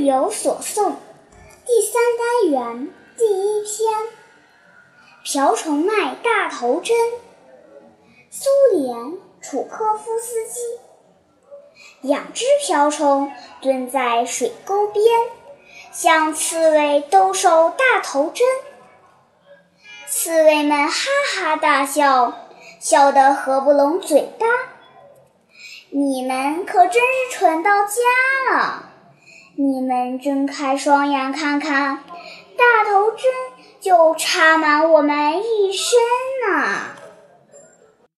有所诵第三单元第一篇：瓢虫卖大头针。苏联楚科夫斯基。两只瓢虫蹲在水沟边，向刺猬兜售大头针。刺猬们哈哈大笑，笑得合不拢嘴巴。你们可真是蠢到家了！你们睁开双眼看看，大头针就插满我们一身呢。